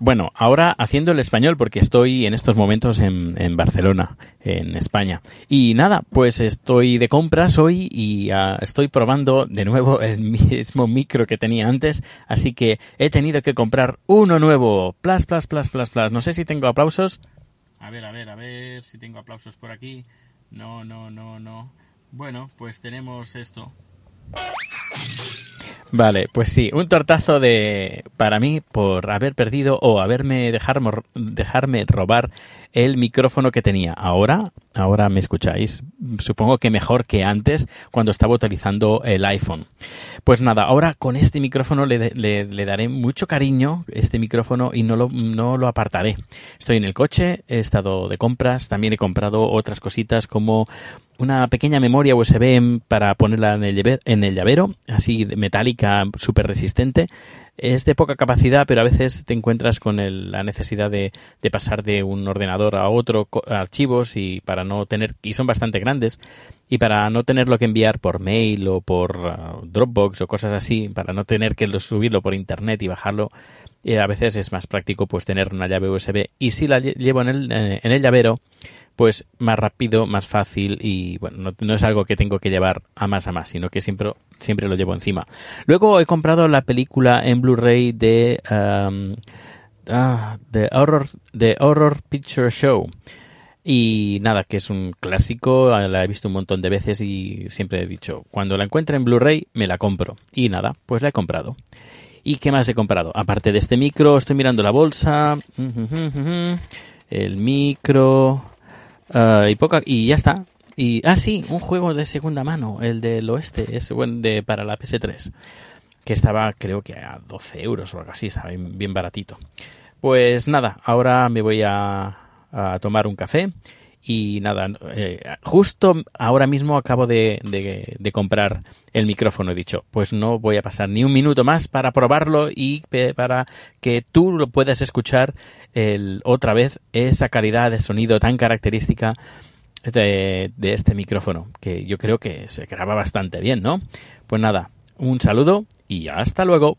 Bueno, ahora haciendo el español porque estoy en estos momentos en, Barcelona, en España. Y nada, pues estoy de compras hoy y ah, estoy probando de nuevo el mismo micro que tenía antes, así que he tenido que comprar uno nuevo. Plas, plas, plas, plas, plas. No sé si tengo aplausos. A ver, a ver, a ver si tengo aplausos por aquí. No, no, no, no. Bueno, pues tenemos esto. Vale, pues sí, un tortazo de para mí por haber perdido o haberme dejarme, dejarme robar el micrófono que tenía. Ahora, ahora me escucháis. Supongo que mejor que antes cuando estaba utilizando el iPhone. Pues nada, ahora con este micrófono le, le- daré mucho cariño, este micrófono, y no lo, apartaré. Estoy en el coche, he estado de compras, también he comprado otras cositas como una pequeña memoria USB para ponerla en el, en el llavero, así metálica, súper resistente. Es de poca capacidad, pero a veces te encuentras con el- la necesidad de, de pasar de un ordenador a otro archivos y para no tener, y son bastante grandes, y para no tenerlo que enviar por mail o por ah, Dropbox o cosas así, para no tener que lo- subirlo por internet y bajarlo, eh, a veces es más práctico pues tener una llave USB. Y si la lle- llevo en el, eh, en el llavero, pues más rápido, más fácil y bueno, no, es algo que tengo que llevar a más a más, sino que siempre, siempre lo llevo encima. Luego he comprado la película en Blu-ray de um, ah, The Horror, The Horror Picture Show. Y nada, que es un clásico, la he visto un montón de veces y siempre he dicho, cuando la encuentre en Blu-ray me la compro. Y nada, pues la he comprado. ¿Y qué más he comprado? Aparte de este micro, estoy mirando la bolsa, el micro, ah, y poca y ya está. Y ah sí, un juego de segunda mano, el del oeste, es bueno, de para la PS3, que estaba creo que a 12 euros o algo así, estaba bien, baratito. Pues nada, ahora me voy a tomar un café y nada, eh, justo ahora mismo acabo de, comprar el micrófono. He dicho, pues no voy a pasar ni un minuto más para probarlo y para que tú lo puedas escuchar el, otra vez esa calidad de sonido tan característica de este micrófono, que yo creo que se graba bastante bien, ¿no? Pues nada, un saludo y hasta luego.